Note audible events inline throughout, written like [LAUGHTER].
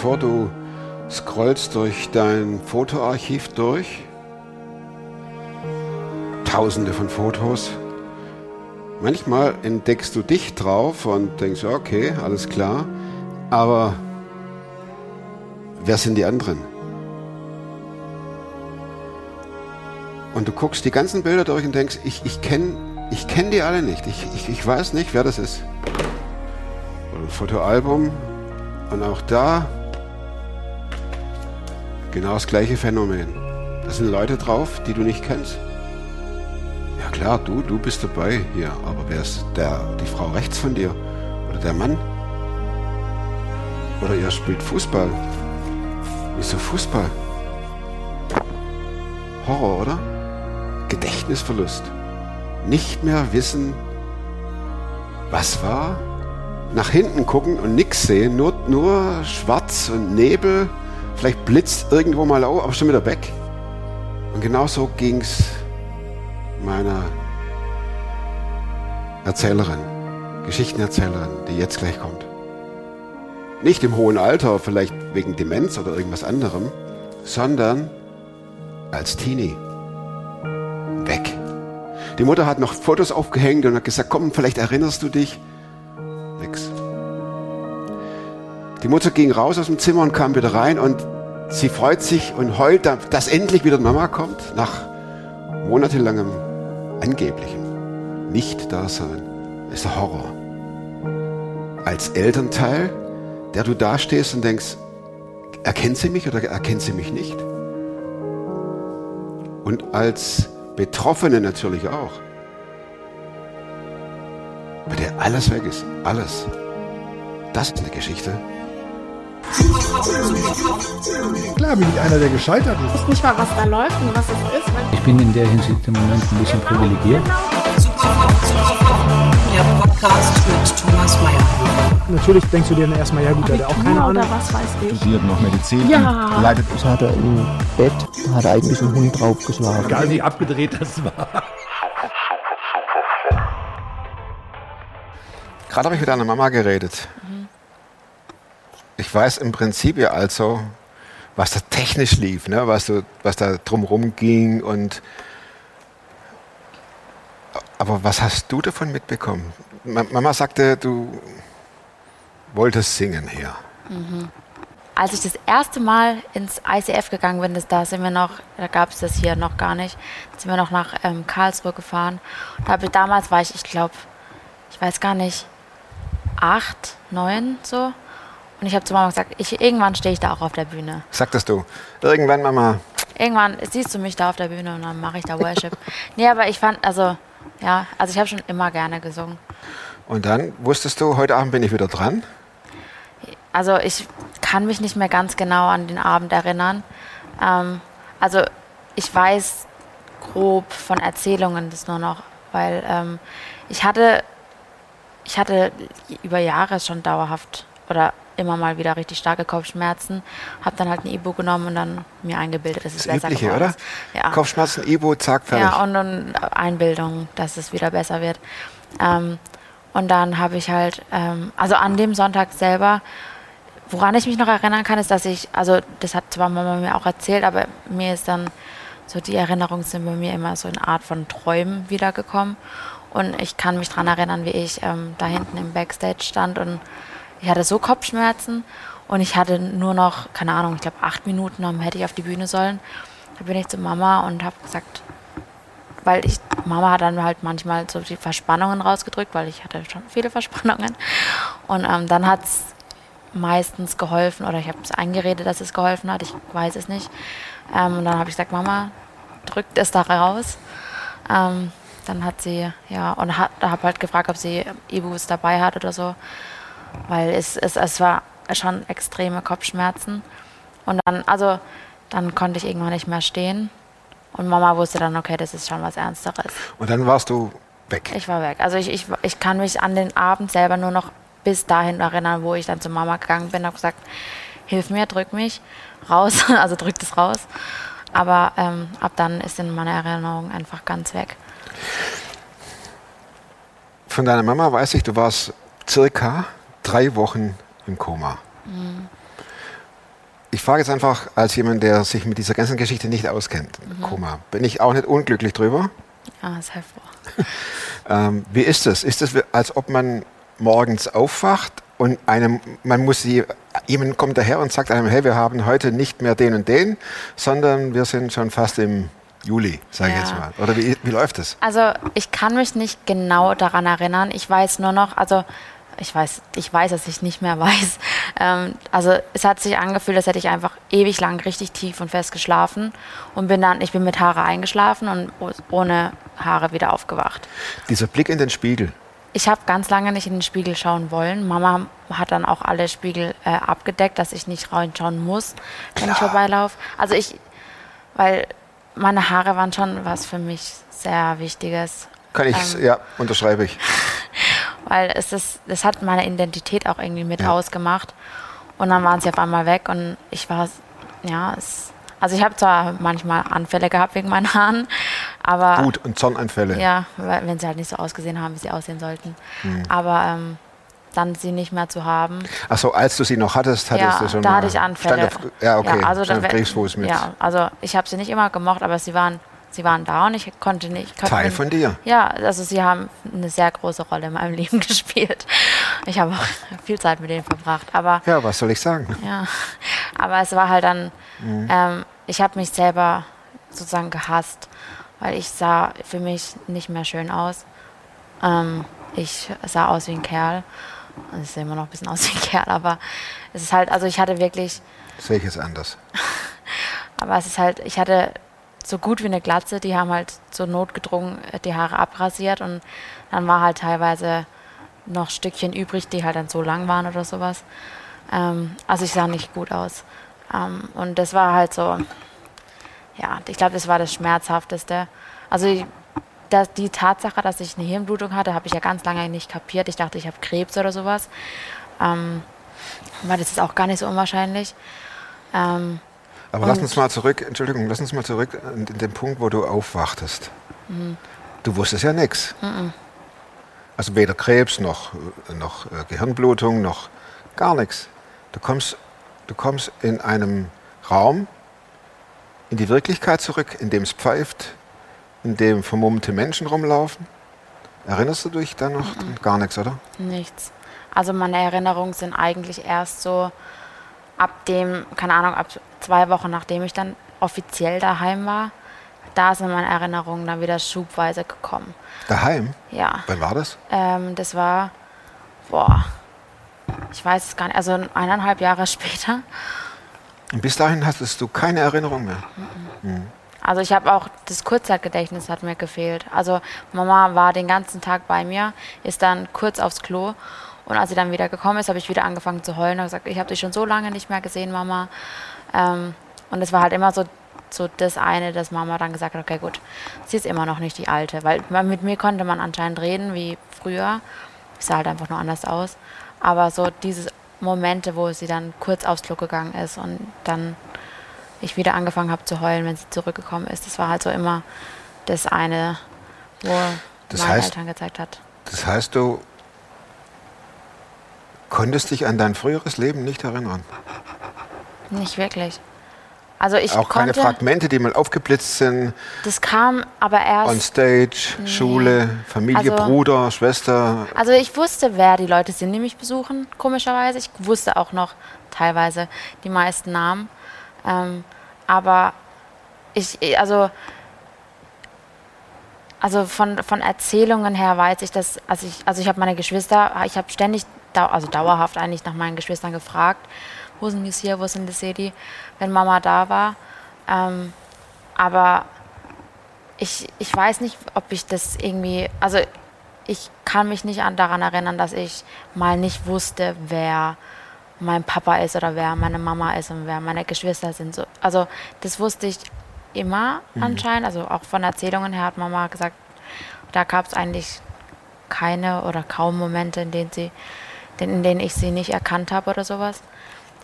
Vor, du scrollst durch dein Fotoarchiv durch. Tausende von Fotos. Manchmal entdeckst du dich drauf und denkst, okay, alles klar. Aber wer sind die anderen? Und du guckst die ganzen Bilder durch und denkst, ich, ich kenne ich kenn die alle nicht. Ich, ich, ich weiß nicht, wer das ist. Oder ein Fotoalbum. Und auch da genau das gleiche Phänomen. Da sind Leute drauf, die du nicht kennst. Ja klar, du, du bist dabei hier. Aber wer ist der, die Frau rechts von dir? Oder der Mann? Oder ihr spielt Fußball. Wieso Fußball? Horror, oder? Gedächtnisverlust. Nicht mehr wissen, was war. Nach hinten gucken und nichts sehen, nur, nur schwarz und Nebel. Vielleicht blitzt irgendwo mal auf, aber schon wieder weg. Und genauso ging es meiner Erzählerin, Geschichtenerzählerin, die jetzt gleich kommt. Nicht im hohen Alter, vielleicht wegen Demenz oder irgendwas anderem, sondern als Teenie weg. Die Mutter hat noch Fotos aufgehängt und hat gesagt, komm, vielleicht erinnerst du dich. Die Mutter ging raus aus dem Zimmer und kam wieder rein und sie freut sich und heult, dass endlich wieder Mama kommt, nach monatelangem angeblichem Nicht-Dasein. Das ist der Horror. Als Elternteil, der du dastehst und denkst, erkennt sie mich oder erkennt sie mich nicht? Und als Betroffene natürlich auch. Bei der alles weg ist. Alles. Das ist eine Geschichte. Klar bin ich einer, der gescheitert ist. Ich weiß nicht mal, was da läuft und was es ist. Ich bin in der Hinsicht im Moment ein bisschen privilegiert. Der Podcast mit Thomas Mayer. Natürlich denkst du dir dann erstmal, ja gut, hat auch keine Ahnung. Was weiß ich. studiert noch Medizin Ja. leidet Ich hatte im Bett, hat eigentlich ein Hund draufgeschlagen. Egal wie abgedreht das war. Gerade habe ich mit deiner Mama geredet. Ich weiß im Prinzip ja also, was da technisch lief, ne? was, du, was da drumherum ging und aber was hast du davon mitbekommen? Ma- Mama sagte, du wolltest singen hier. Als ich das erste Mal ins ICF gegangen bin, das, da sind wir noch, da gab es das hier noch gar nicht, sind wir noch nach ähm, Karlsruhe gefahren. Da ich, damals war ich, ich glaube, ich weiß gar nicht, acht, neun so. Und ich habe zu Mama gesagt, ich, irgendwann stehe ich da auch auf der Bühne. Sagtest du, irgendwann Mama, Irgendwann siehst du mich da auf der Bühne und dann mache ich da Worship. [LAUGHS] nee, aber ich fand, also, ja, also ich habe schon immer gerne gesungen. und dann wusstest du, heute Abend bin ich wieder dran. Also ich kann mich nicht mehr ganz genau an den Abend erinnern. Ähm, also ich weiß grob von Erzählungen das nur noch, weil ähm, ich hatte, ich hatte über Jahre schon dauerhaft oder immer mal wieder richtig starke Kopfschmerzen, habe dann halt ein Ibu genommen und dann mir eingebildet, dass es Das besser Übliche, geworden oder? Ja. Kopfschmerzen, Ibo, zack, fertig. Ja, und dann Einbildung, dass es wieder besser wird. Ähm, und dann habe ich halt, ähm, also an dem Sonntag selber, woran ich mich noch erinnern kann, ist, dass ich, also das hat zwar Mama mir auch erzählt, aber mir ist dann so die Erinnerungen sind bei mir immer so eine Art von Träumen wiedergekommen. Und ich kann mich daran erinnern, wie ich ähm, da hinten im Backstage stand und ich hatte so Kopfschmerzen und ich hatte nur noch, keine Ahnung, ich glaube acht Minuten, dann hätte ich auf die Bühne sollen. Da bin ich zu Mama und habe gesagt, weil ich, Mama hat dann halt manchmal so die Verspannungen rausgedrückt, weil ich hatte schon viele [LAUGHS] Verspannungen. Und ähm, dann hat es meistens geholfen oder ich habe es eingeredet, dass es geholfen hat, ich weiß es nicht. Ähm, und dann habe ich gesagt, Mama, drückt es da raus. Ähm, dann hat sie, ja, und hat, habe halt gefragt, ob sie Ibus dabei hat oder so, weil es, es, es war schon extreme Kopfschmerzen. Und dann, also, dann konnte ich irgendwann nicht mehr stehen. Und Mama wusste dann, okay, das ist schon was Ernsteres. Und dann warst du weg. Ich war weg. Also ich, ich, ich kann mich an den Abend selber nur noch bis dahin erinnern, wo ich dann zu Mama gegangen bin und gesagt, hilf mir, drück mich raus, [LAUGHS] also drück das raus. Aber ähm, ab dann ist in meiner Erinnerung einfach ganz weg. Von deiner Mama weiß ich, du warst circa drei Wochen im Koma. ich frage jetzt einfach als jemand, der sich mit dieser ganzen Geschichte nicht auskennt. Mhm. Koma. Bin ich auch nicht unglücklich drüber? Ja, ist halt [LAUGHS] vor. Ähm, wie ist es? Ist es, als ob man morgens aufwacht und einem, man muss sie, jemand kommt daher und sagt einem, hey, wir haben heute nicht mehr den und den, sondern wir sind schon fast im Juli, sage ich Ja. jetzt mal. Oder wie, wie läuft es? Also ich kann mich nicht genau daran erinnern. Ich weiß nur noch, also ich weiß, ich weiß, dass ich nicht mehr [LAUGHS] weiß. Ähm, also es hat sich angefühlt, als hätte ich einfach ewig lang richtig tief und fest geschlafen und bin dann, ich bin mit Haare eingeschlafen und ohne Haare wieder aufgewacht. Dieser Blick in den Spiegel. Ich habe ganz lange nicht in den Spiegel schauen wollen. Mama hat dann auch alle Spiegel äh, abgedeckt, dass ich nicht reinschauen muss, wenn ich vorbeilaufe. Also ich, weil meine Haare waren schon was für mich sehr Wichtiges. Kann ich, Ähm. ja, unterschreibe ich. [LAUGHS] weil es ist, das hat meine Identität auch irgendwie mit Ja. ausgemacht. Und dann waren sie auf einmal weg und ich war, ja, es, also ich habe zwar manchmal Anfälle gehabt wegen meinen Haaren, aber Wut und Zornanfälle. ja, wenn sie halt nicht so ausgesehen haben, wie sie aussehen sollten. Mhm. Aber ähm, dann sie nicht mehr zu haben, Achso, als du sie noch hattest, hattest ja, du schon da hatte ich Anfälle. Auf, ja, okay. also stand auf Kriegsfuß mit. Ja, also ich habe sie nicht immer gemocht, aber sie waren, sie waren da und ich konnte nicht. Konnte Teil von dir. Ja, also sie haben eine sehr große Rolle in meinem [LAUGHS] Leben gespielt. Ich habe auch [LAUGHS] viel Zeit mit denen verbracht, aber Ja, was soll ich sagen? ja, aber es war halt dann, Mhm. ähm, ich habe mich selber sozusagen gehasst, weil ich sah für mich nicht mehr schön aus. Ähm, ich sah aus wie ein Kerl. Ich sehe immer noch ein bisschen aus wie ein Kerl, aber es ist halt, also ich hatte wirklich, Sehe ich es anders. [LAUGHS] aber es ist halt, ich hatte so gut wie eine Glatze, die haben halt so notgedrungen äh, die Haare abrasiert und dann war halt teilweise noch Stückchen übrig, die halt dann so lang waren oder sowas. Ähm, also ich sah nicht gut aus. Ähm, und das war halt so, ja, ich glaube, das war das Schmerzhafteste. Also ich- das, die Tatsache, dass ich eine Hirnblutung hatte, habe ich ja ganz lange nicht kapiert. Ich dachte, ich habe Krebs oder sowas. Ähm, weil das ist auch gar nicht so unwahrscheinlich. Ähm, Aber lass Und- uns mal zurück, Entschuldigung, lass uns mal zurück in, in den Punkt, wo du aufwachtest. Mhm. Du wusstest ja nichts. Also weder Krebs noch, noch äh, Gehirnblutung noch gar nichts. Du kommst, du kommst in einem Raum in die Wirklichkeit zurück, in dem es pfeift, in dem vermummte Menschen rumlaufen. Erinnerst du dich da noch? Mhm. Gar nichts, oder? Nichts. Also meine Erinnerungen sind eigentlich erst so ab dem, keine Ahnung, ab zwei Wochen nachdem ich dann offiziell daheim war, da sind meine Erinnerungen dann wieder schubweise gekommen. Daheim? Ja, Wann war das? ähm, das war, boah, ich weiß es gar nicht, also eineinhalb Jahre [LAUGHS] später. Und bis dahin hattest du keine Erinnerung mehr. Also ich habe auch, das Kurzzeitgedächtnis hat mir gefehlt. Also Mama war den ganzen Tag bei mir, ist dann kurz aufs Klo und als sie dann wieder gekommen ist, habe ich wieder angefangen zu heulen und gesagt, ich habe dich schon so lange nicht mehr gesehen, Mama. Ähm, und es war halt immer so, so das eine, dass Mama dann gesagt hat, okay gut, sie ist immer noch nicht die Alte, weil man- mit mir konnte man anscheinend reden wie früher. Ich sah halt einfach nur anders aus. Aber so diese Momente, wo sie dann kurz aufs Klo gegangen ist und dann ich wieder angefangen habe zu heulen, wenn sie zurückgekommen ist. Das war halt so immer das eine, wo Das meine heißt- Eltern gezeigt hat. Das heißt, du konntest dich an dein früheres Leben nicht erinnern. Nicht wirklich. Also ich Auch keine konnte, Fragmente, die mal aufgeblitzt sind. das kam aber On erst, Stage, Schule, Familie, Also- Bruder, Schwester. also ich wusste, wer die Leute sind, die mich besuchen, komischerweise. Ich wusste auch noch teilweise die meisten Namen. Ähm, aber ich, also, also von, von Erzählungen her weiß ich, dass, also ich, also ich habe meine Geschwister, ich habe ständig, dau also dauerhaft eigentlich nach meinen Geschwistern gefragt, wo sind die hier, wo sind die Sedi, wenn Mama da war. Ähm, aber ich, ich weiß nicht, ob ich das irgendwie, also ich kann mich nicht an, daran erinnern, dass ich mal nicht wusste, wer mein Papa ist oder wer meine Mama ist und wer meine Geschwister sind. So, also das wusste ich immer anscheinend, also auch von Erzählungen her hat Mama gesagt, da gab es eigentlich keine oder kaum Momente, in denen, sie, in denen ich sie nicht erkannt habe oder sowas.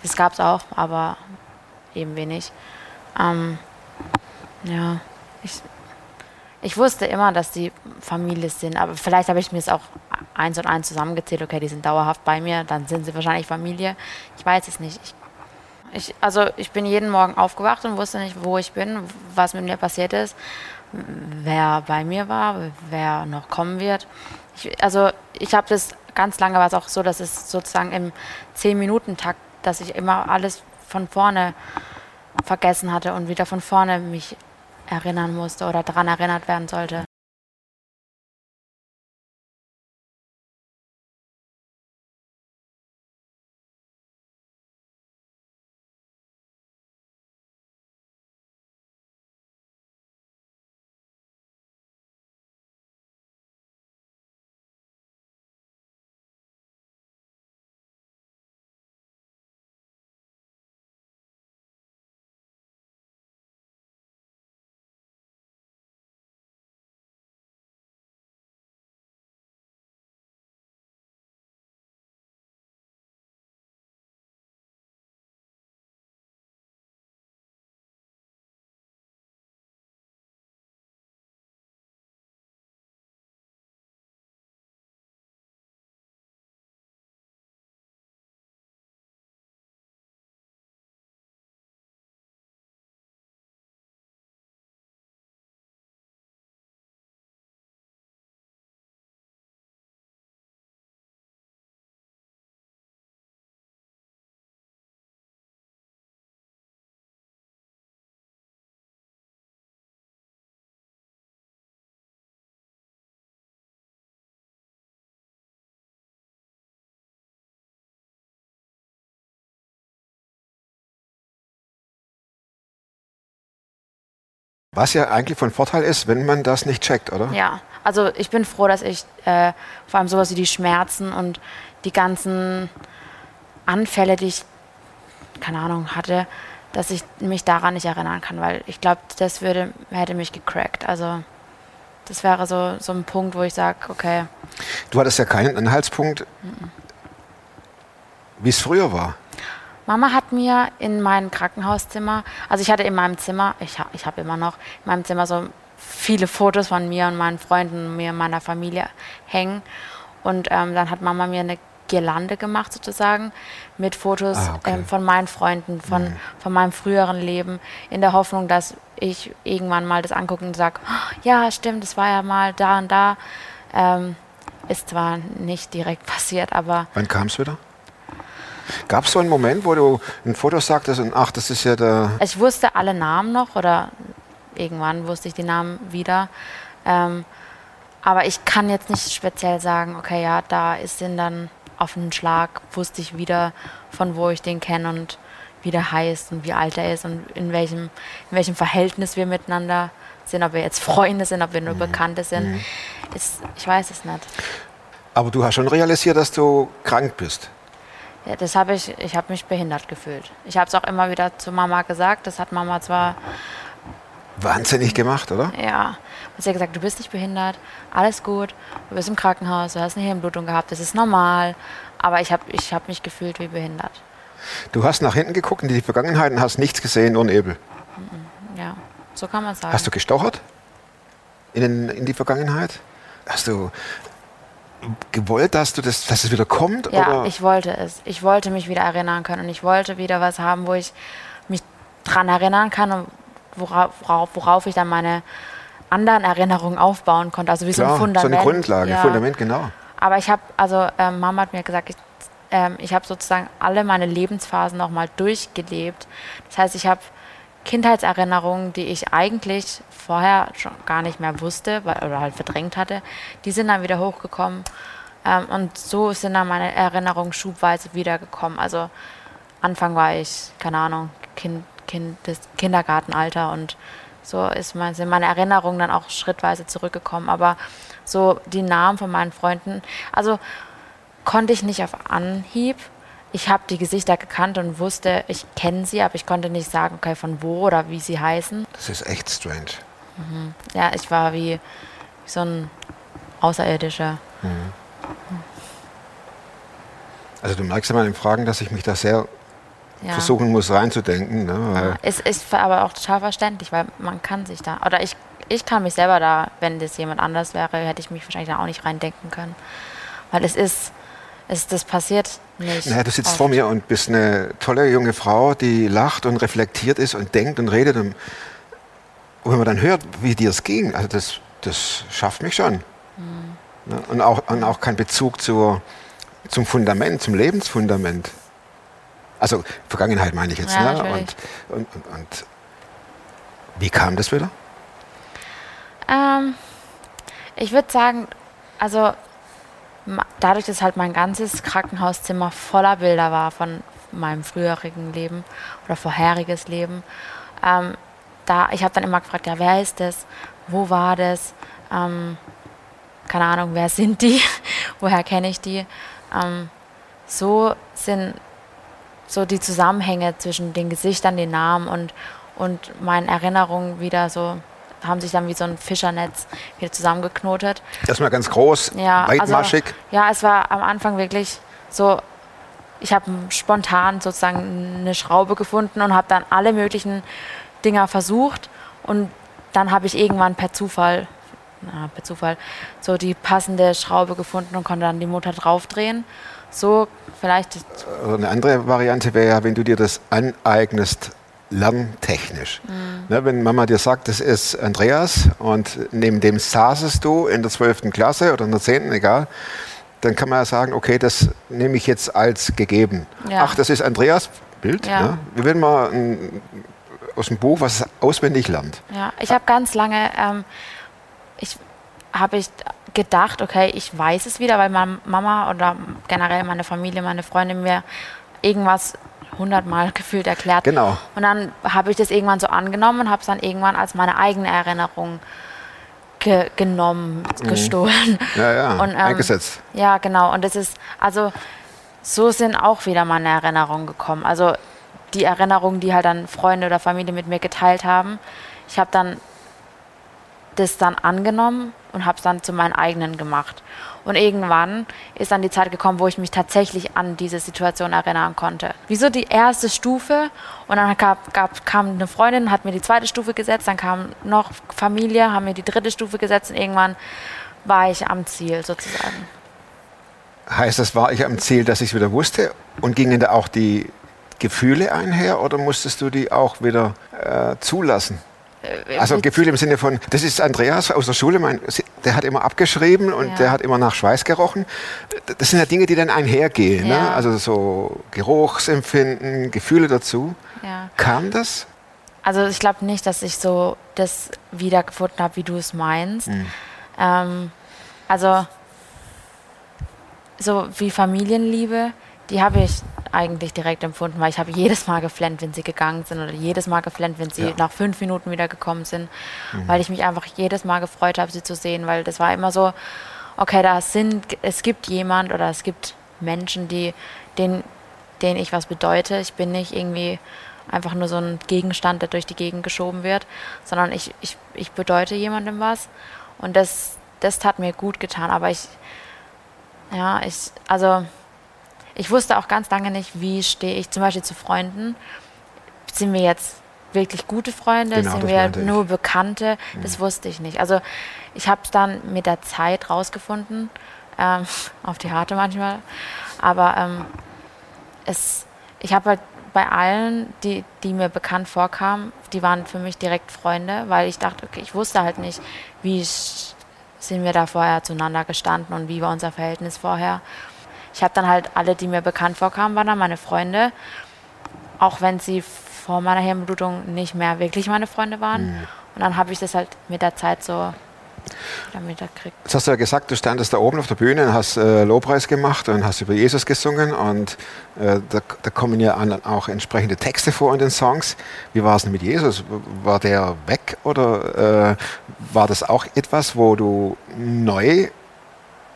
Das gab es auch, aber eben wenig. Ähm, ja, ich, ich wusste immer, dass die Familie sind, aber vielleicht habe ich mir es auch eins und eins zusammengezählt, okay, die sind dauerhaft bei mir, dann sind sie wahrscheinlich Familie. Ich weiß es nicht. Ich, Ich, also ich bin jeden Morgen aufgewacht und wusste nicht, wo ich bin, was mit mir passiert ist, wer bei mir war, wer noch kommen wird. Ich, also ich habe das ganz lange war es auch so, dass es sozusagen im 10-Minuten-Takt, dass ich immer alles von vorne vergessen hatte und wieder von vorne mich erinnern musste oder daran erinnert werden sollte. Was ja eigentlich von Vorteil ist, wenn man das nicht checkt, oder? Ja, also ich bin froh, dass ich äh, vor allem sowas wie die Schmerzen und die ganzen Anfälle, die ich, keine Ahnung, hatte, dass ich mich daran nicht erinnern kann, weil ich glaube, das würde, hätte mich gecrackt. Also das wäre so, so ein Punkt, wo ich sage, okay. Du hattest ja keinen Anhaltspunkt, wie es früher war. Mama hat mir in mein Krankenhauszimmer, also ich hatte in meinem Zimmer, ich, ha, ich habe immer noch in meinem Zimmer so viele Fotos von mir und meinen Freunden, mir und meiner Familie hängen. Und ähm, dann hat Mama mir eine Girlande gemacht sozusagen mit Fotos Ah, okay. ähm, von meinen Freunden, von, von meinem früheren Leben, in der Hoffnung, dass ich irgendwann mal das angucke und sage, "Oh, ja, stimmt, das war ja mal da und da. Ähm, ist zwar nicht direkt [LAUGHS] passiert, aber Wann kam es wieder? Gab es so einen Moment, wo du ein Foto sagtest und ach, das ist ja der. ich wusste alle Namen noch oder irgendwann wusste ich die Namen wieder. Ähm, aber ich kann jetzt nicht speziell sagen, okay, ja, da ist denn dann auf einen Schlag, wusste ich wieder, von wo ich den kenne und wie der heißt und wie alt er ist und in welchem, in welchem Verhältnis wir miteinander sind, ob wir jetzt Freunde sind, ob wir nur Bekannte sind. Ist, ich weiß es nicht. Aber du hast schon realisiert, dass du krank bist. Ja, das habe ich, ich habe mich behindert gefühlt. Ich habe es auch immer wieder zu Mama gesagt. Das hat Mama zwar Wahnsinnig gemacht, oder? Ja, sie hat gesagt, du bist nicht behindert, alles gut, du bist im Krankenhaus, du hast eine Hirnblutung gehabt, das ist normal. Aber ich habe ich hab mich gefühlt wie behindert. Du hast nach hinten geguckt in die Vergangenheit und hast nichts gesehen, nur Nebel. Ja, so kann man sagen. Hast du gestochert in, in die Vergangenheit? Hast du gewollt, dass, du das, dass es wieder kommt? ja, oder? ich wollte es. Ich wollte mich wieder erinnern können und ich wollte wieder was haben, wo ich mich dran erinnern kann und worauf, worauf, worauf ich dann meine anderen Erinnerungen aufbauen konnte. Also wie so Klar, ein Fundament. so eine Grundlage, ja. Fundament, genau. Aber ich habe, also ähm, Mama hat mir gesagt, ich, ähm, ich habe sozusagen alle meine Lebensphasen nochmal durchgelebt. Das heißt, ich habe Kindheitserinnerungen, die ich eigentlich vorher schon gar nicht mehr wusste weil, oder halt verdrängt hatte, die sind dann wieder hochgekommen. Ähm, und so sind dann meine Erinnerungen schubweise wiedergekommen. Also Anfang war ich, keine Ahnung, Kind, kind des Kindergartenalter und so ist mein, sind meine Erinnerungen dann auch schrittweise zurückgekommen. Aber so die Namen von meinen Freunden, also konnte ich nicht auf Anhieb. Ich habe die Gesichter gekannt und wusste, ich kenne sie, aber ich konnte nicht sagen, okay, von wo oder wie sie heißen. Das ist echt strange. Ja, ich war wie, wie so ein Außerirdischer. Also du merkst ja mal in Fragen, dass ich mich da sehr Ja. versuchen muss reinzudenken. Ne? Weil, Es ist aber auch total verständlich, weil man kann sich da, oder ich, ich kann mich selber da, wenn das jemand anders wäre, hätte ich mich wahrscheinlich da auch nicht reindenken können. Weil es ist, Es, das passiert nicht. Naja, du sitzt oft. vor mir und bist eine tolle junge Frau, die lacht und reflektiert ist und denkt und redet. Und, und wenn man dann hört, wie dir es ging, also das, das schafft mich schon. Ne? Und, auch, und auch kein Bezug zur, zum Fundament, zum Lebensfundament. Also Vergangenheit meine ich jetzt. Ja, ne? und, und, und, und wie kam das wieder? Ähm, ich würde sagen, also dadurch, dass halt mein ganzes Krankenhauszimmer voller Bilder war von meinem früherigen Leben oder vorheriges Leben, ähm, da ich habe dann immer gefragt, ja, wer ist das? Wo war das? Ähm, keine Ahnung, wer sind die? [LAUGHS] Woher kenne ich die? Ähm, so sind so die Zusammenhänge zwischen den Gesichtern, den Namen und, und meinen Erinnerungen wieder so, haben sich dann wie so ein Fischernetz wieder zusammengeknotet. Erstmal ganz groß, Ja, weitmaschig. Also, ja, es war am Anfang wirklich so, ich habe spontan sozusagen eine Schraube gefunden und habe dann alle möglichen Dinger versucht und dann habe ich irgendwann per Zufall, na, per Zufall, so die passende Schraube gefunden und konnte dann die Motor draufdrehen. So vielleicht, Oder eine andere Variante wäre ja, wenn du dir das aneignest, lerntechnisch. Ne, wenn Mama dir sagt, das ist Andreas und neben dem saßest du in der 12. Klasse oder in der 10., egal, dann kann man ja sagen, okay, das nehme ich jetzt als gegeben. Ja. Ach, das ist Andreas Bild. Ja. Ne? Wie wenn man ein, aus dem Buch was auswendig lernt. ja, ich habe ganz lange, ähm, ich habe ich gedacht, okay, ich weiß es wieder, weil meine Mama oder generell meine Familie, meine Freunde mir irgendwas hundertmal gefühlt erklärt. Genau. Und dann habe ich das irgendwann so angenommen und habe es dann irgendwann als meine eigene Erinnerung ge genommen, gestohlen. Ja, ja, [LAUGHS] Und, ähm, eingesetzt. Ja, genau. Und das ist, also so sind auch wieder meine Erinnerungen gekommen. Also die Erinnerungen, die halt dann Freunde oder Familie mit mir geteilt haben. Ich habe dann das dann angenommen und habe es dann zu meinen eigenen gemacht. Und irgendwann ist dann die Zeit gekommen, wo ich mich tatsächlich an diese Situation erinnern konnte. Wieso die erste Stufe und dann gab, gab, kam eine Freundin, hat mir die zweite Stufe gesetzt, dann kam noch Familie, haben mir die dritte Stufe gesetzt und irgendwann war ich am Ziel sozusagen. Heißt das, war ich am Ziel, dass ich es wieder wusste? Und gingen da auch die Gefühle einher oder musstest du die auch wieder äh, zulassen? Also mit- Gefühle im Sinne von, das ist Andreas aus der Schule, mein, der hat immer abgeschrieben und Ja. der hat immer nach Schweiß gerochen. Das sind ja Dinge, die dann einhergehen. Ne? Ja. Also so Geruchsempfinden, Gefühle dazu. Ja. Kam das? Also ich glaube nicht, dass ich so das wiedergefunden habe, wie du es meinst. Ähm, also so wie Familienliebe, die habe ich eigentlich direkt empfunden, weil ich habe jedes Mal geflennt, wenn sie gegangen sind oder jedes Mal geflennt, wenn sie Ja. nach fünf Minuten wieder gekommen sind, weil ich mich einfach jedes Mal gefreut habe, sie zu sehen, weil das war immer so, okay, da sind, es gibt jemand oder es gibt Menschen, die, denen, denen ich was bedeute. Ich bin nicht irgendwie einfach nur so ein Gegenstand, der durch die Gegend geschoben wird, sondern ich, ich, ich bedeute jemandem was. Und das, das tat mir gut getan. Aber ich, ja, ich, also ich wusste auch ganz lange nicht, wie stehe ich zum Beispiel zu Freunden. Sind wir jetzt wirklich gute Freunde? Genau, Sind wir meinte ich. nur Bekannte? Das wusste ich nicht. Also ich habe es dann mit der Zeit rausgefunden, ähm, [LAUGHS] auf die harte manchmal. Aber ähm, es, ich habe halt bei allen, die, die mir bekannt vorkamen, die waren für mich direkt Freunde, weil ich dachte, okay, ich wusste halt nicht, wie sind wir da vorher zueinander gestanden und wie war unser Verhältnis vorher. Ich habe dann halt alle, die mir bekannt vorkamen, waren dann meine Freunde, auch wenn sie vor meiner Hirnblutung nicht mehr wirklich meine Freunde waren. Und dann habe ich das halt mit der Zeit so wieder mitgekriegt. Jetzt hast du ja gesagt, du standest da oben auf der Bühne und hast äh, Lobpreis gemacht und hast über Jesus gesungen und äh, da, da kommen ja an, auch entsprechende Texte vor in den Songs. Wie war es denn mit Jesus? War der weg oder äh, war das auch etwas, wo du neu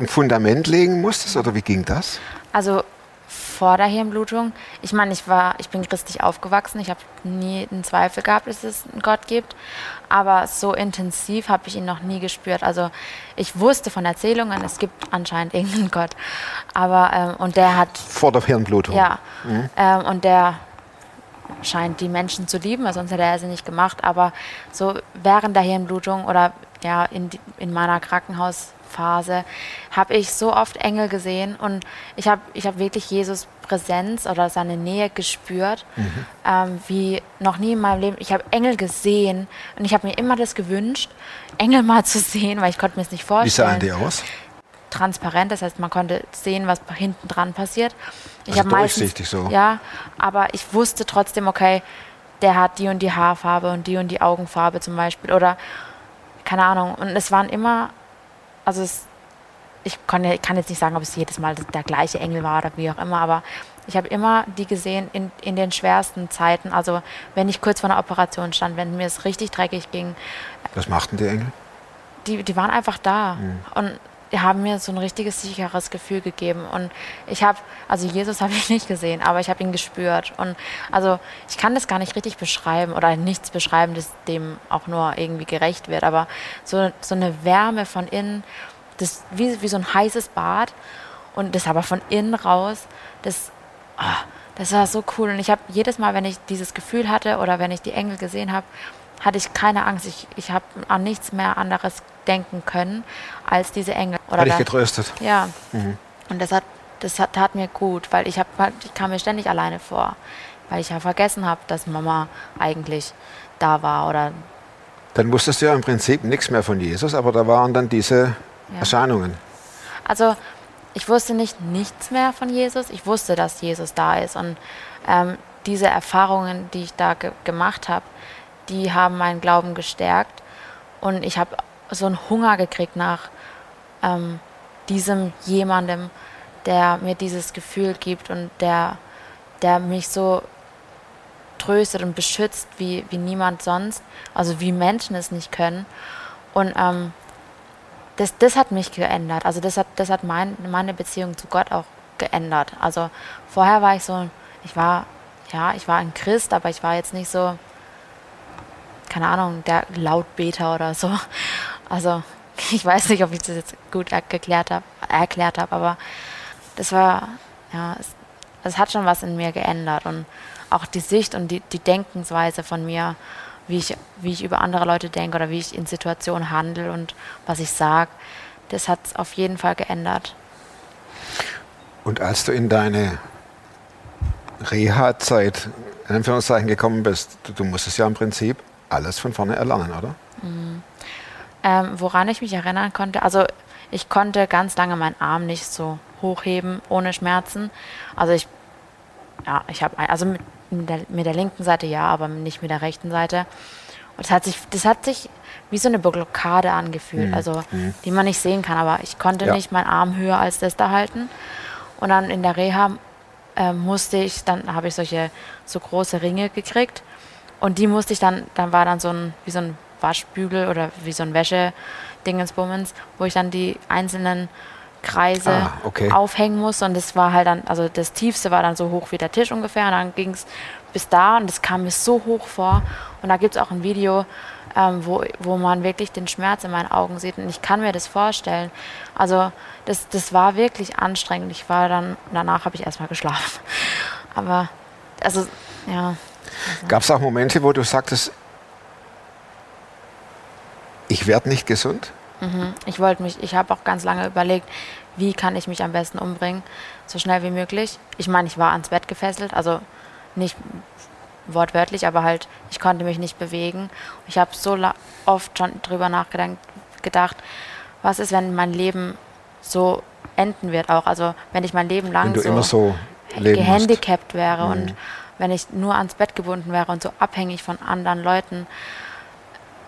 ein Fundament legen musstest oder wie ging das? Also vor der Hirnblutung, ich meine, ich war, ich bin christlich aufgewachsen, ich habe nie einen Zweifel gehabt, dass es einen Gott gibt, aber so intensiv habe ich ihn noch nie gespürt. Also ich wusste von Erzählungen, es gibt anscheinend irgendeinen Gott, aber ähm, und der hat Vor der Hirnblutung? ja, ähm, und der scheint die Menschen zu lieben, weil sonst hätte er sie nicht gemacht. Aber so während der Hirnblutung oder ja in, in meiner Phase habe ich so oft Engel gesehen und ich habe ich hab wirklich Jesus Präsenz oder seine Nähe gespürt, Mhm. ähm, wie noch nie in meinem Leben. Ich habe Engel gesehen und ich habe mir immer das gewünscht, Engel mal zu sehen, weil ich konnte mir es nicht Wie vorstellen sahen die aus? transparent, das heißt, man konnte sehen, was hinten dran passiert. Ich Also habe meistens, durchsichtig so. ja, aber ich wusste trotzdem, okay, der hat die und die Haarfarbe und die und die Augenfarbe zum Beispiel oder keine Ahnung. Und es waren immer, also es, ich kann, kann jetzt nicht sagen, ob es jedes Mal der gleiche Engel war oder wie auch immer, aber ich habe immer die gesehen in, in den schwersten Zeiten. Also wenn ich kurz vor einer Operation stand, wenn mir es richtig dreckig ging, Was machten die Engel? die, die waren einfach da und die haben mir so ein richtiges sicheres Gefühl gegeben. Und ich habe also Jesus habe ich nicht gesehen aber ich habe ihn gespürt. Und also ich kann das gar nicht richtig beschreiben oder nichts beschreiben das dem auch nur irgendwie gerecht wird. Aber so, so eine Wärme von innen das wie, wie so ein heißes Bad und das aber von innen raus das ah, das war so cool. Und ich habe jedes Mal wenn ich dieses Gefühl hatte oder wenn ich die Engel gesehen habe hatte ich keine Angst. Ich, ich habe an nichts mehr anderes denken können als diese Engel. Oder Hat dich getröstet. ja. Und das hat, das hat, tat mir gut, weil ich, hab, ich kam mir ständig alleine vor, weil ich ja vergessen habe, dass Mama eigentlich da war oder Dann wusstest du ja im Prinzip nichts mehr von Jesus, aber da waren dann diese Ja. Erscheinungen. Also ich wusste nicht nichts mehr von Jesus. Ich wusste, dass Jesus da ist. Und ähm, diese Erfahrungen, die ich da ge gemacht habe, die haben meinen Glauben gestärkt. Und ich habe so einen Hunger gekriegt nach ähm, diesem jemandem, der mir dieses Gefühl gibt und der, der mich so tröstet und beschützt wie, wie niemand sonst. Also wie Menschen es nicht können. Und ähm, das, das hat mich geändert. Also das hat, das hat mein, meine Beziehung zu Gott auch geändert. Also vorher war ich so, ich war, ja, ich war ein Christ, aber ich war jetzt nicht so, keine Ahnung, der Lautbeter oder so. Also [LAUGHS] ich weiß nicht, ob ich das jetzt gut er- geklärt hab, erklärt habe, aber das war, ja, es, es hat schon was in mir geändert und auch die Sicht und die, die Denkensweise von mir, wie ich, wie ich über andere Leute denke oder wie ich in Situationen handle und was ich sage, das hat es auf jeden Fall geändert. Und als du in deine Reha-Zeit in Anführungszeichen gekommen bist, du, du musstest ja im Prinzip alles von vorne erlernen, oder? Ähm, woran ich mich erinnern konnte, also ich konnte ganz lange meinen Arm nicht so hochheben ohne Schmerzen. Also ich, ja, ich habe, also mit, mit, der, mit der linken Seite ja, aber nicht mit der rechten Seite. Und das hat sich, das hat sich wie so eine Blockade angefühlt, also die man nicht sehen kann. Aber ich konnte Ja. nicht meinen Arm höher als das da halten. Und dann in der Reha ähm, musste ich, dann habe ich solche so große Ringe gekriegt und die musste ich dann, dann war dann so ein, wie so ein Waschbügel oder wie so ein Wäsche-Dingensbummens, wo ich dann die einzelnen Kreise Ah, okay. aufhängen musste und das war halt dann, also das tiefste war dann so hoch wie der Tisch ungefähr und dann ging es bis da und das kam mir so hoch vor und da gibt es auch ein Video, ähm, wo, wo man wirklich den Schmerz in meinen Augen sieht und ich kann mir das vorstellen. Also das, das war wirklich anstrengend. Ich war dann, danach habe ich erstmal geschlafen. [LAUGHS] Aber, also, ja. Gab es auch Momente, wo du sagtest, ich werde nicht gesund? Ich wollte mich, ich habe auch ganz lange überlegt, wie kann ich mich am besten umbringen, so schnell wie möglich. Ich meine, ich war ans Bett gefesselt, also nicht wortwörtlich, aber halt, ich konnte mich nicht bewegen. Ich habe so oft schon drüber nachgedacht, gedacht, was ist, wenn mein Leben so enden wird auch. Also wenn ich mein Leben lang so, immer so leben musst. gehandicapt wäre und wenn ich nur ans Bett gebunden wäre und so abhängig von anderen Leuten.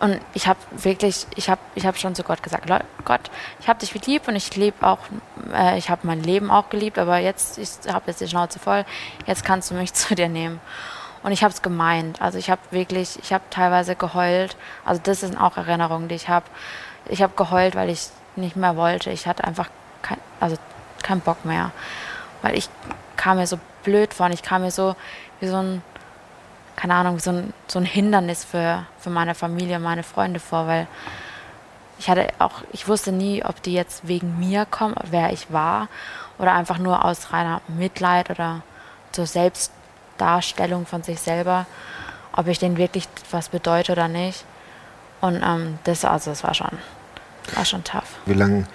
Und ich habe wirklich, ich habe ich hab schon zu Gott gesagt, "Leu- Gott, ich habe dich lieb und ich lebe auch, äh, ich habe mein Leben auch geliebt, aber jetzt, ich habe jetzt die Schnauze voll, jetzt kannst du mich [LAUGHS] zu dir nehmen. Und ich habe es gemeint. Also ich habe wirklich, ich habe teilweise geheult. Also das sind auch Erinnerungen, die ich habe. Ich habe geheult, weil ich nicht mehr wollte. Ich hatte einfach kein, also keinen Bock mehr. Weil ich kam mir so blöd vor und ich kam mir so wie so ein, keine Ahnung, so ein, so ein Hindernis für, für meine Familie, meine Freunde vor, weil ich hatte auch, ich wusste nie, ob die jetzt wegen mir kommen, wer ich war, oder einfach nur aus reiner Mitleid oder zur Selbstdarstellung von sich selber, ob ich denen wirklich was bedeute oder nicht. Und ähm, das, also das war schon, war schon tough. Wie lange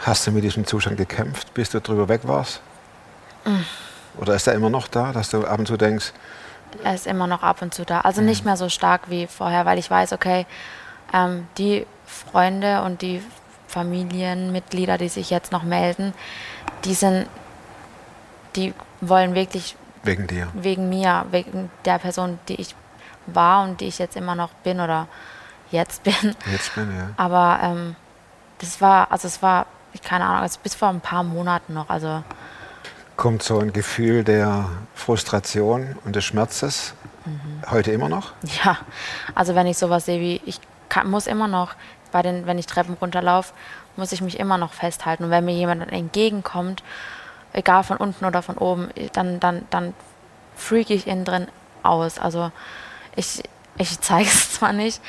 hast du mit diesem Zustand gekämpft, bis du drüber weg warst? Mm. Oder ist er immer noch da, dass du ab und zu denkst, Er ist immer noch ab und zu da. Also nicht mehr so stark wie vorher, weil ich weiß, okay, ähm, die Freunde und die Familienmitglieder, die sich jetzt noch melden, die sind, die wollen wirklich wegen dir? wegen mir, wegen der Person, die ich war und die ich jetzt immer noch bin oder jetzt bin. Jetzt bin ja. Aber ähm, das war, also es war, keine Ahnung, also bis vor ein paar Monaten noch. Also Kommt so ein Gefühl der Frustration und des Schmerzes Mhm. heute immer noch? ja, also wenn ich sowas sehe wie, ich kann, muss immer noch, bei den, wenn ich Treppen runterlaufe, muss ich mich immer noch festhalten. Und wenn mir jemand entgegenkommt, egal von unten oder von oben, dann, dann, dann freak ich innen drin aus. Also ich, ich zeige es [LAUGHS] zwar nicht,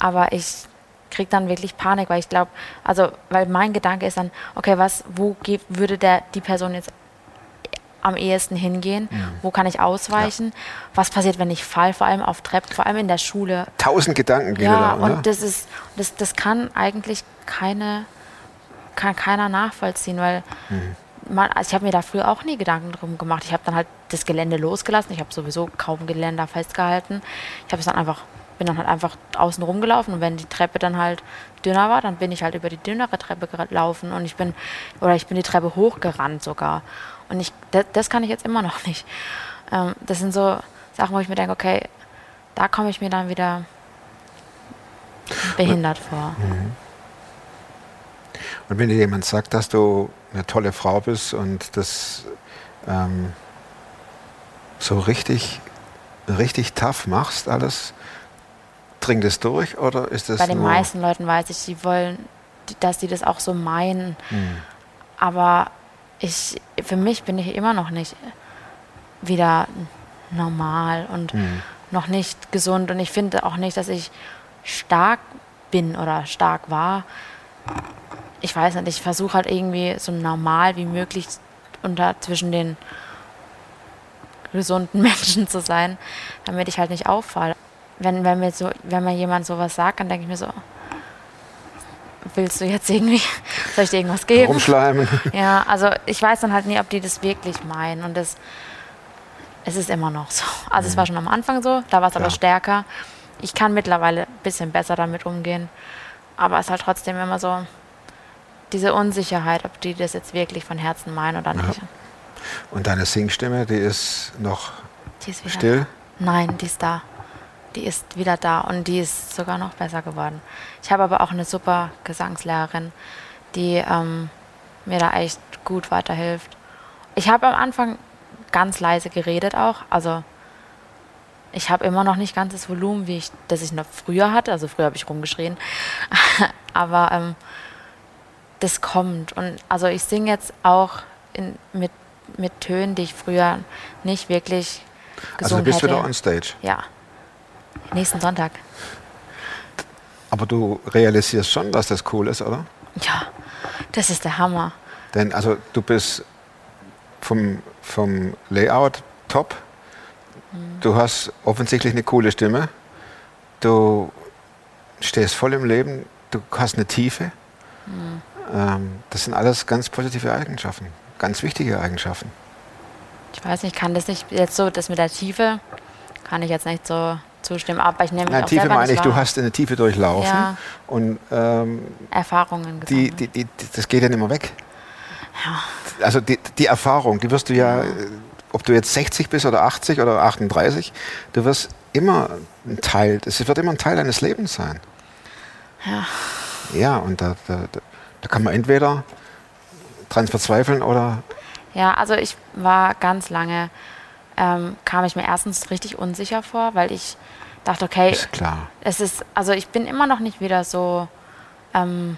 aber ich kriege dann wirklich Panik, weil ich glaube, also weil mein Gedanke ist dann, okay, was, wo geht, würde der die Person jetzt am ehesten hingehen? Wo kann ich ausweichen? Was passiert, wenn ich fall, vor allem auf Treppen, vor allem in der Schule? Tausend Gedanken gehen Ja, da, oder? und das ist, das, das kann eigentlich keine, kann keiner nachvollziehen, weil Mhm. man, also ich habe mir da früher auch nie Gedanken drum gemacht. Ich habe dann halt das Gelände losgelassen. Ich habe sowieso kaum Geländer festgehalten. Ich habe es dann einfach, bin dann halt einfach außen rumgelaufen und wenn die Treppe dann halt dünner war, dann bin ich halt über die dünnere Treppe gelaufen und ich bin, oder ich bin die Treppe hochgerannt sogar. Und ich, das, das kann ich jetzt immer noch [LAUGHS] nicht. Ähm, das sind so Sachen, wo ich mir denke, okay, da komme ich mir dann wieder behindert vor. Und wenn dir jemand sagt, dass du eine tolle Frau bist und das ähm, so richtig, richtig tough machst, alles, dringt es durch oder ist das Bei den meisten Leuten weiß ich, sie wollen, dass sie das auch so meinen. Aber ich, für mich bin ich immer noch nicht wieder normal und noch nicht gesund. Und ich finde auch nicht, dass ich stark bin oder stark war. Ich weiß nicht, ich versuche halt irgendwie so normal wie möglich unter zwischen den gesunden [LAUGHS] Menschen zu sein, damit ich halt nicht auffalle. Wenn, wenn, mir so, wenn mir jemand sowas sagt, dann denke ich mir so, willst du jetzt irgendwie, [LAUGHS] soll ich dir irgendwas geben? Rumschleimen. [LAUGHS] Ja, also ich weiß dann halt nie, ob die das wirklich meinen. Und das, es ist immer noch so. Also es war schon am Anfang so, da war es aber stärker. Ich kann mittlerweile ein bisschen besser damit umgehen. Aber es ist halt trotzdem immer so diese Unsicherheit, ob die das jetzt wirklich von Herzen meinen oder nicht. Und deine Singstimme, die ist noch Die ist still? Nein, die ist da. Die ist wieder da und die ist sogar noch besser geworden. Ich habe aber auch eine super Gesangslehrerin, die ähm, mir da echt gut weiterhilft. Ich habe am Anfang ganz leise geredet auch. Also ich habe immer noch nicht ganz das Volumen, wie ich, das ich noch früher hatte. Also früher habe ich rumgeschrien. [LAUGHS] aber ähm, das kommt. Und also ich singe jetzt auch in, mit, mit Tönen, die ich früher nicht wirklich Also gesungen du bist hätte. wieder on stage. Ja. Nächsten Sonntag. Aber du realisierst schon, dass das cool ist, oder? Ja, das ist der Hammer. Denn also du bist vom, vom Layout top. Du hast offensichtlich eine coole Stimme. Du stehst voll im Leben. Du hast eine Tiefe. Ähm, das sind alles ganz positive Eigenschaften. Ganz wichtige Eigenschaften. Ich weiß nicht, kann das nicht jetzt so, das mit der Tiefe, kann ich jetzt nicht so zustimmen. Aber ich nehme Na, Tiefe meine ich, du hast eine Tiefe durchlaufen. Ja. Und ähm, Erfahrungen die, die, die, das geht ja nicht mehr weg. Also die, die Erfahrung, die wirst du ja, äh, ob du jetzt 60 bist oder 80 oder 38, du wirst immer ein Teil, es wird immer ein Teil deines Lebens sein. Ja. Ja, und da, da, da, da kann man entweder dran verzweifeln oder Ja, also ich war ganz lange, ähm, kam ich mir erstens richtig unsicher vor, weil ich dachte, okay, ist klar. es ist, also ich bin immer noch nicht wieder so ähm,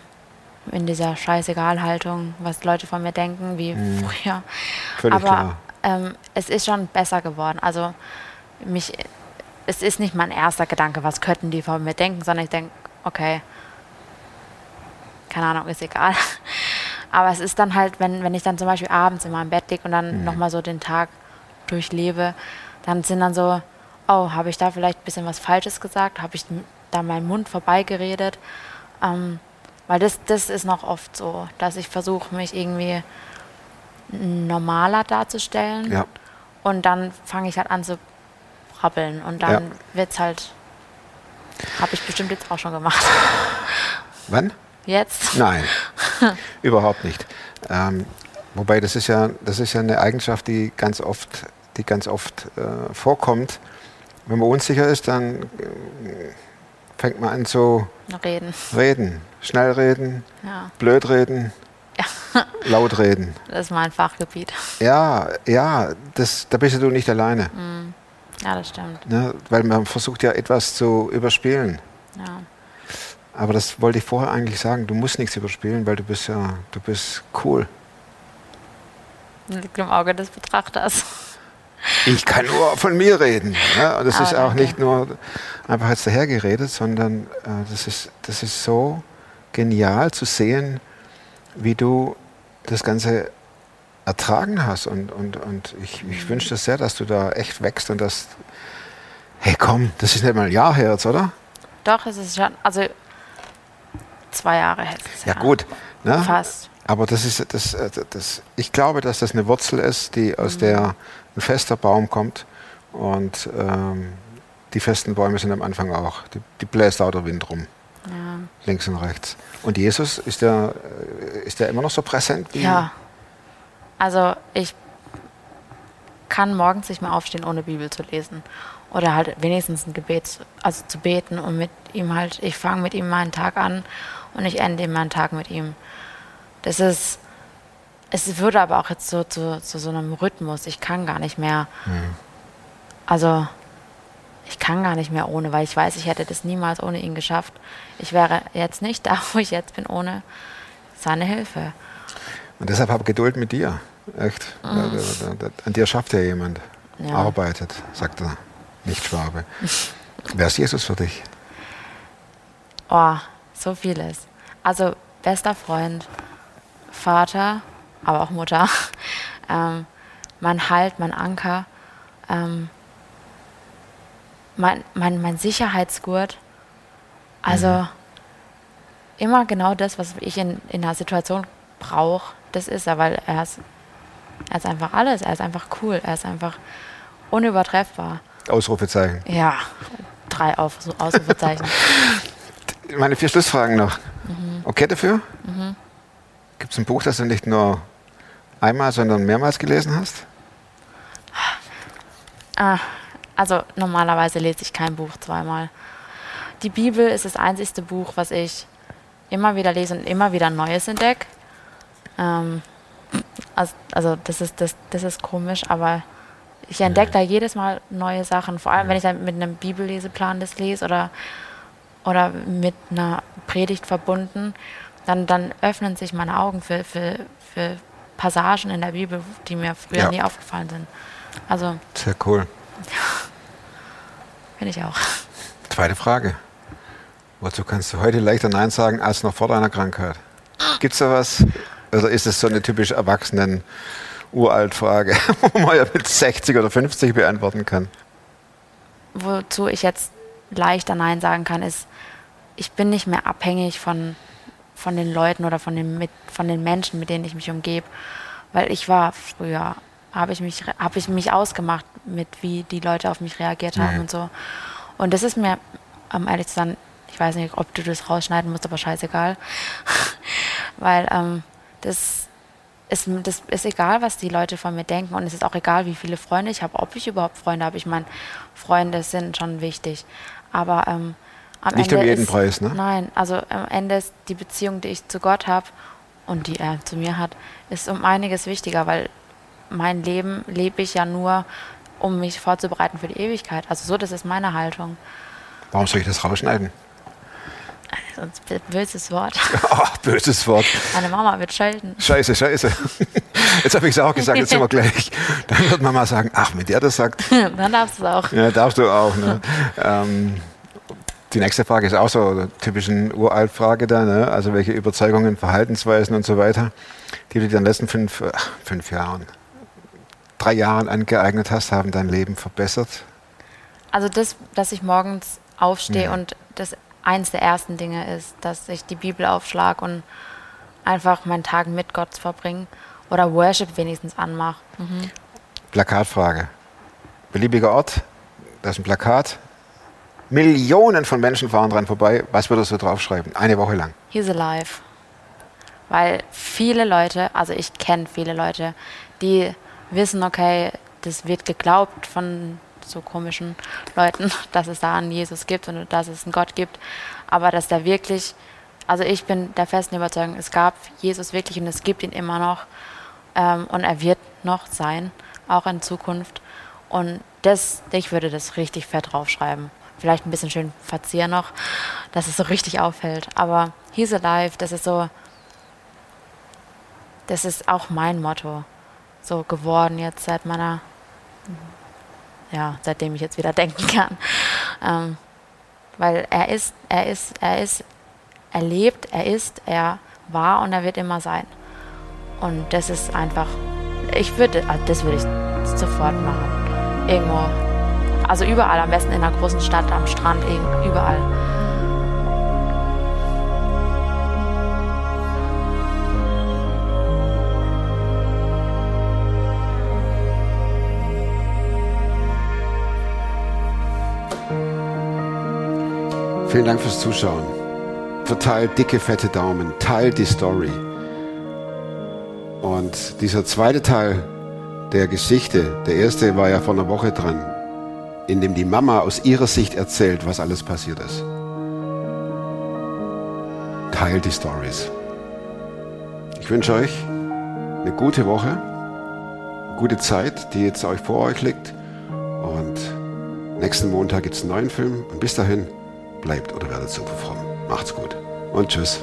in dieser Scheißegal-Haltung, was Leute von mir denken, wie früher. Mhm. Völlig Aber klar. ähm, es ist schon besser geworden. Also mich, es ist nicht mein erster Gedanke, was könnten die von mir denken, sondern ich denke, okay, keine Ahnung, ist egal. [LAUGHS] Aber es ist dann halt, wenn, wenn ich dann zum Beispiel abends in meinem Bett liege und dann Mhm. nochmal so den Tag durchlebe, dann sind dann so, oh, habe ich da vielleicht ein bisschen was Falsches gesagt? Habe ich da meinen Mund vorbeigeredet? Ähm, Weil das, das ist noch oft so, dass ich versuche, mich irgendwie normaler darzustellen. Ja. Und dann fange ich halt an zu brabbeln. Und dann Ja. wird's halt. Habe ich bestimmt jetzt auch schon gemacht. Wann? Jetzt? Nein, überhaupt nicht. Ähm, wobei das ist ja, das ist ja eine Eigenschaft, die ganz oft, die ganz oft äh, vorkommt. Wenn man unsicher ist, dann äh, fängt man an zu Reden. reden, schnell reden, Ja, blöd reden, [LAUGHS] laut reden. das ist mein Fachgebiet. Ja, ja, das, da bist du nicht alleine, Ja, das stimmt. ne? weil man versucht ja etwas zu überspielen. Ja. Aber das wollte ich vorher eigentlich sagen. Du musst nichts überspielen, weil du bist ja, du bist cool. Liegt im Auge des Betrachters. Ich kann nur von mir reden. Ja? Und das Ah, ist auch danke. nicht nur einfach jetzt dahergeredet, sondern äh, das, ist, das ist so genial zu sehen, wie du das Ganze ertragen hast. Und, und, und ich, Mhm. ich wünsche dir sehr, dass du da echt wächst und dass. Hey, komm, das ist nicht mal ein Jahr her jetzt, oder? Doch, es ist schon. Also zwei Jahre hätte es Ja, gut. Ne? Fast. Aber das ist das, äh, das, ich glaube, dass das eine Wurzel ist, die aus der ein fester Baum kommt. Und ähm, die festen Bäume sind am Anfang auch. Die, die bläst auch der Wind rum, Ja. links und rechts. Und Jesus, ist der, äh, ist der immer noch so präsent? Wie Ja. Also ich kann morgens nicht mehr aufstehen, ohne Bibel zu lesen. Oder halt wenigstens ein Gebet, zu- also zu beten und mit ihm halt, ich fange mit ihm meinen Tag an und ich ende meinen Tag mit ihm. Das ist, es würde aber auch jetzt so zu, zu so einem Rhythmus. Ich kann gar nicht mehr, also ich kann gar nicht mehr ohne, weil ich weiß, ich hätte das niemals ohne ihn geschafft. Ich wäre jetzt nicht da, wo ich jetzt bin, ohne seine Hilfe. Und deshalb habe Geduld mit dir. Echt. Da- An dir schafft ja jemand. Ja. Arbeitet, sagt er. Nicht Schwabe. [LAUGHS] Wer ist Jesus für dich? Oh, so vieles. Also bester Freund, Vater, aber auch Mutter, [LAUGHS] ähm, mein Halt, mein Anker, ähm, mein, mein, mein Sicherheitsgurt. Also immer genau das, was ich in, in einer Situation brauche, das ist er, weil er ist, er ist einfach alles. Er ist einfach cool. Er ist einfach unübertreffbar. Ausrufezeichen. Ja, drei Auf Ausrufezeichen. [LAUGHS] Meine vier Schlussfragen noch. Mhm. Okay dafür? Gibt es ein Buch, das du nicht nur einmal, sondern mehrmals gelesen hast? Ah, also normalerweise lese ich kein Buch zweimal. Die Bibel ist das einzigste Buch, was ich immer wieder lese und immer wieder Neues entdecke. Ähm, also, also das ist das, das ist komisch, aber ich entdecke da jedes Mal neue Sachen. Vor allem, wenn ich dann mit einem Bibelleseplan das lese oder, oder mit einer Predigt verbunden, dann, dann öffnen sich meine Augen für, für, für Passagen in der Bibel, die mir früher Ja. nie aufgefallen sind. Also Sehr cool. [LAUGHS] Finde ich auch. Zweite Frage. Wozu kannst du heute leichter Nein sagen als noch vor deiner Krankheit? Gibt es da was? Oder ist es so eine typisch erwachsenen Uralt-Frage, [LAUGHS] wo man ja mit 60 oder 50 beantworten kann? Wozu ich jetzt leichter Nein sagen kann, ist, ich bin nicht mehr abhängig von, von den Leuten oder von den, mit, von den Menschen, mit denen ich mich umgebe. Weil ich war früher, habe ich, mich, hab ich mich ausgemacht, mit wie die Leute auf mich reagiert haben Mhm. und so. Und das ist mir, um ehrlich zu sein, ich weiß nicht, ob du das rausschneiden musst, aber scheißegal. [LAUGHS] Weil ähm, das, ist, das ist egal, was die Leute von mir denken und es ist auch egal, wie viele Freunde ich habe, ob ich überhaupt Freunde habe. Ich meine, Freunde sind schon wichtig. Aber ähm, am Nicht Ende um jeden ist, Preis, ne? Nein, also am Ende ist die Beziehung, die ich zu Gott habe und die er zu mir hat, ist um einiges wichtiger, weil mein Leben lebe ich ja nur, um mich vorzubereiten für die Ewigkeit. Also so, das ist meine Haltung. Warum soll ich das rausschneiden? Sonst böses Wort. Ach, [LAUGHS] böses Wort. Meine Mama wird schelten. Scheiße, scheiße. Jetzt habe ich es auch gesagt, jetzt sind wir gleich. Dann wird Mama sagen, ach, wenn der das sagt, [LAUGHS] Dann darfst du es auch. ja, darfst du auch. Ne? [LAUGHS] ähm, die nächste Frage ist auch so eine typische Uralt-Frage da, ne? also welche Überzeugungen, Verhaltensweisen und so weiter, die du dir in den letzten fünf, ach, fünf Jahren, drei Jahren angeeignet hast, haben dein Leben verbessert. Also das, dass ich morgens aufstehe Ja. und das eins der ersten Dinge ist, dass ich die Bibel aufschlage und einfach meinen Tag mit Gott verbringe oder Worship wenigstens anmache. Mhm. Plakatfrage. Beliebiger Ort, da ist ein Plakat. Millionen von Menschen fahren dran vorbei. Was würdest du draufschreiben? Eine Woche lang. He's alive. Weil viele Leute, also ich kenne viele Leute, die wissen, okay, das wird geglaubt von so komischen Leuten, [LAUGHS] dass es da einen Jesus gibt und dass es einen Gott gibt. Aber dass der wirklich, also ich bin der festen Überzeugung, es gab Jesus wirklich und es gibt ihn immer noch. Ähm, und er wird noch sein, auch in Zukunft. Und das, ich würde das richtig fett draufschreiben. Vielleicht ein bisschen schön verzieren noch, dass es so richtig auffällt. Aber He's Alive, das ist so, das ist auch mein Motto so geworden jetzt seit meiner, ja, seitdem ich jetzt wieder [LAUGHS] denken kann. Ähm, weil er ist, er ist, er ist, er lebt, er ist, er war und er wird immer sein. Und das ist einfach, ich würde, also das würde ich sofort machen. Irgendwo, also überall, am besten in einer großen Stadt, am Strand, überall. Vielen Dank fürs Zuschauen. Verteilt dicke, fette Daumen. Teilt die Story. Und dieser zweite Teil der Geschichte, der erste war ja vor einer Woche dran, in dem die Mama aus ihrer Sicht erzählt, was alles passiert ist. Teilt die Stories. Ich wünsche euch eine gute Woche, gute Zeit, die jetzt euch vor euch liegt. Und nächsten Montag gibt es einen neuen Film. Und bis dahin, bleibt oder werdet super fromm. Macht's gut und tschüss.